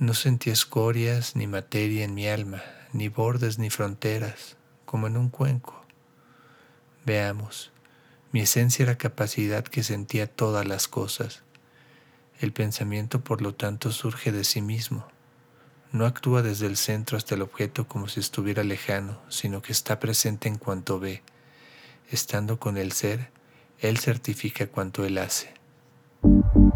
No sentí escorias ni materia en mi alma, ni bordes ni fronteras, como en un cuenco. Veamos, mi esencia era capacidad que sentía todas las cosas. El pensamiento, por lo tanto, surge de sí mismo. No actúa desde el centro hasta el objeto como si estuviera lejano, sino que está presente en cuanto ve estando con el ser, Él certifica cuanto Él hace.